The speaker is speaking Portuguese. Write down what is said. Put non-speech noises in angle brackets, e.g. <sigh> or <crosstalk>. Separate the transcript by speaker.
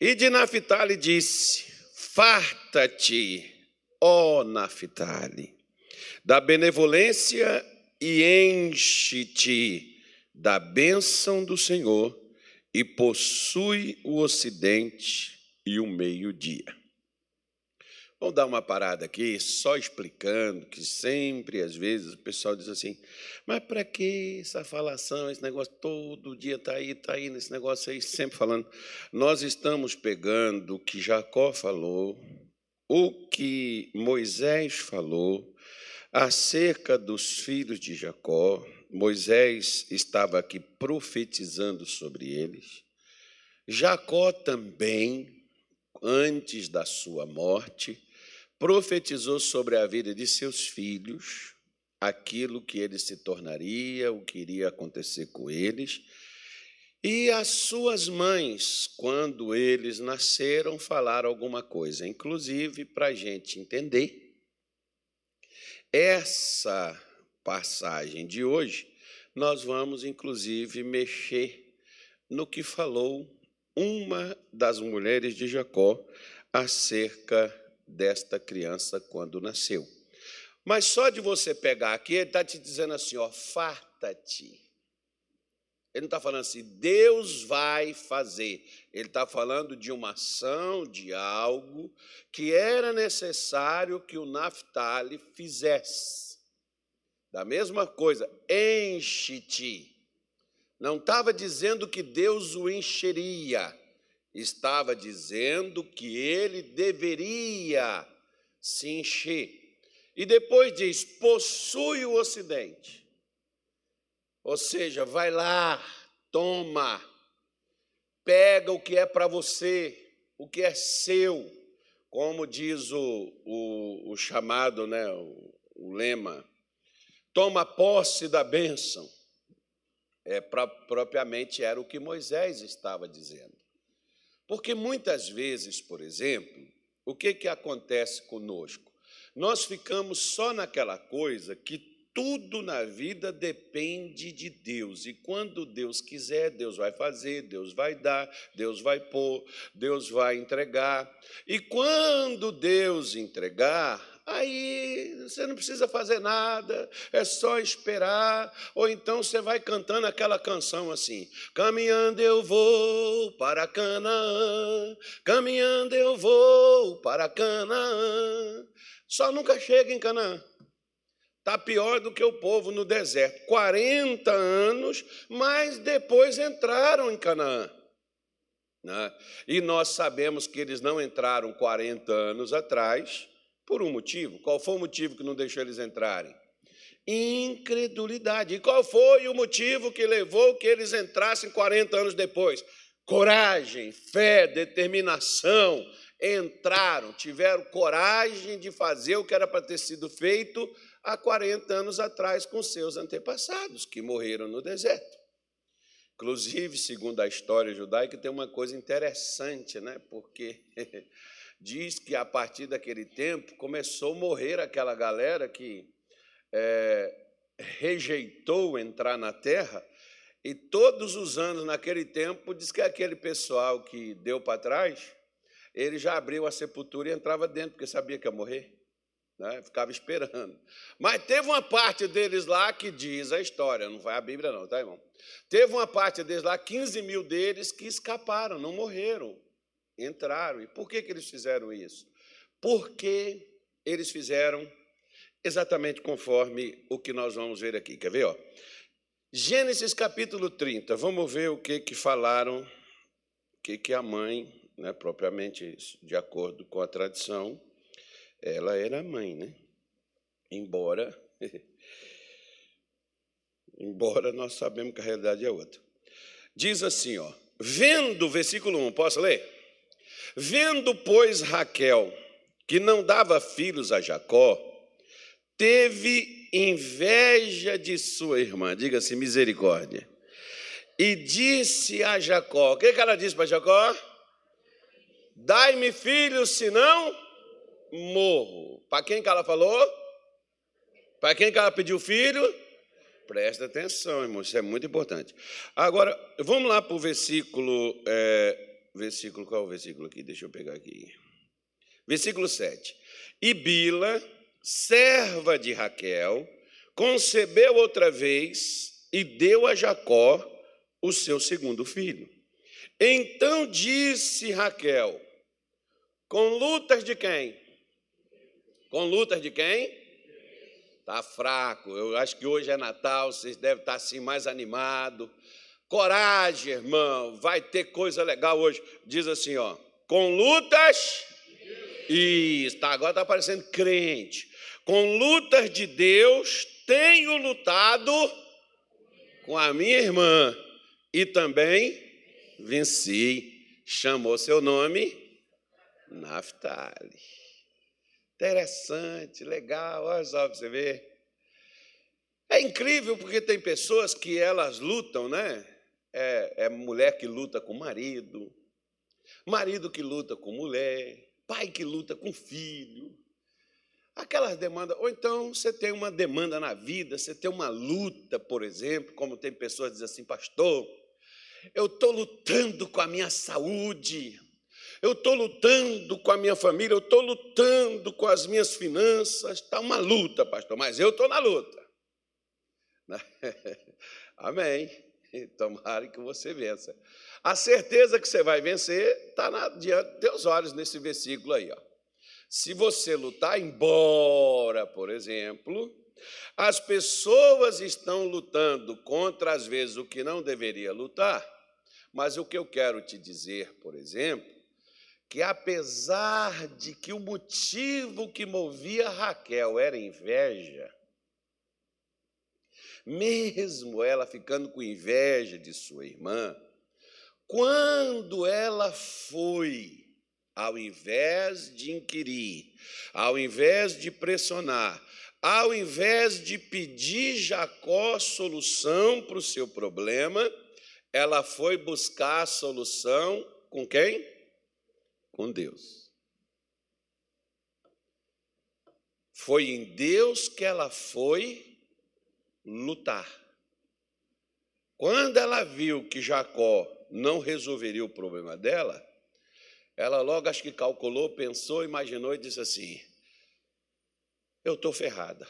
Speaker 1: E de Naphtali disse: Farta-te, ó Naphtali, da benevolência e enche-te da bênção do Senhor e possui o ocidente e o meio-dia. Vamos dar uma parada aqui, só explicando que sempre, às vezes, o pessoal diz assim: mas para que essa falação, esse negócio todo dia está aí, está aí nesse negócio aí, sempre falando. Nós estamos pegando o que Jacó falou, o que Moisés falou acerca dos filhos de Jacó. Moisés estava aqui profetizando sobre eles. Jacó também, antes da sua morte, profetizou sobre a vida de seus filhos, aquilo que ele se tornaria, o que iria acontecer com eles. E as suas mães, quando eles nasceram, falaram alguma coisa, inclusive para a gente entender. Essa passagem de hoje, nós vamos inclusive mexer no que falou uma das mulheres de Jacó acerca desta criança quando nasceu. Mas só de você pegar aqui, ele está te dizendo assim: ó, farta-te. Ele não está falando assim, Deus vai fazer. Ele está falando de uma ação, de algo que era necessário que o Naftali fizesse. Da mesma coisa, enche-te. Não estava dizendo que Deus o encheria estava dizendo que ele deveria se encher. E depois diz: possui o Ocidente. Ou seja, vai lá, toma, pega o que é para você, o que é seu, como diz o, o, o chamado, né, o, o, lema, toma posse da bênção. É, pra, propriamente era o que Moisés estava dizendo. Porque muitas vezes, por exemplo, o que, que acontece conosco? Nós ficamos só naquela coisa que tudo na vida depende de Deus. E quando Deus quiser, Deus vai fazer, Deus vai dar, Deus vai pôr, Deus vai entregar. E quando Deus entregar, Aí você não precisa fazer nada, é só esperar. Ou então você vai cantando aquela canção assim: Caminhando eu vou para Canaã, caminhando eu vou para Canaã. Só nunca chega em Canaã. Está pior do que o povo no deserto. 40 anos, mas depois entraram em Canaã. Né? E nós sabemos que eles não entraram 40 anos atrás por um motivo. Qual foi o motivo que não deixou eles entrarem? Incredulidade. E qual foi o motivo que levou que eles entrassem 40 anos depois? Coragem, fé, determinação. Entraram, tiveram coragem de fazer o que era para ter sido feito há 40 anos atrás com seus antepassados, que morreram no deserto. Inclusive, segundo a história judaica, tem uma coisa interessante, né? porque <laughs> diz que a partir daquele tempo começou a morrer aquela galera que é, rejeitou entrar na terra, e todos os anos naquele tempo, diz que aquele pessoal que deu para trás, ele já abriu a sepultura e entrava dentro, porque sabia que ia morrer. Né? Ficava esperando. Mas teve uma parte deles lá que diz a história, não vai a Bíblia, não, tá, irmão? Teve uma parte deles lá, 15 mil deles, que escaparam, não morreram entraram. E por que, que eles fizeram isso? Porque eles fizeram exatamente conforme o que nós vamos ver aqui. Quer ver? Ó? Gênesis capítulo 30, vamos ver o que, que falaram, o que, que a mãe, né, propriamente de acordo com a tradição, ela era mãe, né? Embora, <laughs> embora nós sabemos que a realidade é outra. Diz assim, ó, vendo, versículo 1, posso ler? Vendo, pois, Raquel que não dava filhos a Jacó, teve inveja de sua irmã, diga-se misericórdia, e disse a Jacó: o que, ela disse para Jacó? Dai-me filhos, senão morro. Para quem que ela falou? Para quem que ela pediu filho? Presta atenção, irmão, isso é muito importante. Agora, vamos lá para o versículo é, versículo, qual é o versículo aqui? Deixa eu pegar aqui. Versículo 7. E Bila, serva de Raquel, concebeu outra vez e deu a Jacó o seu segundo filho. Então disse Raquel: Com lutas de quem? Com lutas de quem? Está fraco. Eu acho que hoje é Natal, vocês devem estar assim mais animado. Coragem, irmão, vai ter coisa legal hoje. Diz assim, ó, com lutas. Isso, tá, agora está parecendo crente. Com lutas de Deus, tenho lutado com a minha irmã e também venci. Chamou seu nome Naftali. Interessante, legal, olha só para você ver. É incrível porque tem pessoas que elas lutam, né? É, é mulher que luta com marido, marido que luta com mulher, pai que luta com filho. Aquelas demandas, ou então você tem uma demanda na vida, você tem uma luta, por exemplo, como tem pessoas que dizem assim, pastor, eu estou lutando com a minha saúde, eu estou lutando com a minha família, eu estou lutando com as minhas finanças, está uma luta, pastor, mas eu estou na luta. <laughs> Amém. <laughs> Tomara que você vença. A certeza que você vai vencer está diante dos teus olhos nesse versículo aí. Ó. Se você lutar, embora, por exemplo, as pessoas estão lutando contra, às vezes, o que não deveria lutar, mas o que eu quero te dizer, por exemplo, que apesar de que o motivo que movia Raquel era inveja, mesmo ela ficando com inveja de sua irmã, quando ela foi, ao invés de inquirir, ao invés de pressionar, ao invés de pedir Jacó solução para o seu problema, ela foi buscar a solução com quem? Com Deus. Foi em Deus que ela foi lutar. Quando ela viu que Jacó não resolveria o problema dela, ela logo acho que calculou, pensou, imaginou e disse assim: Eu estou ferrada.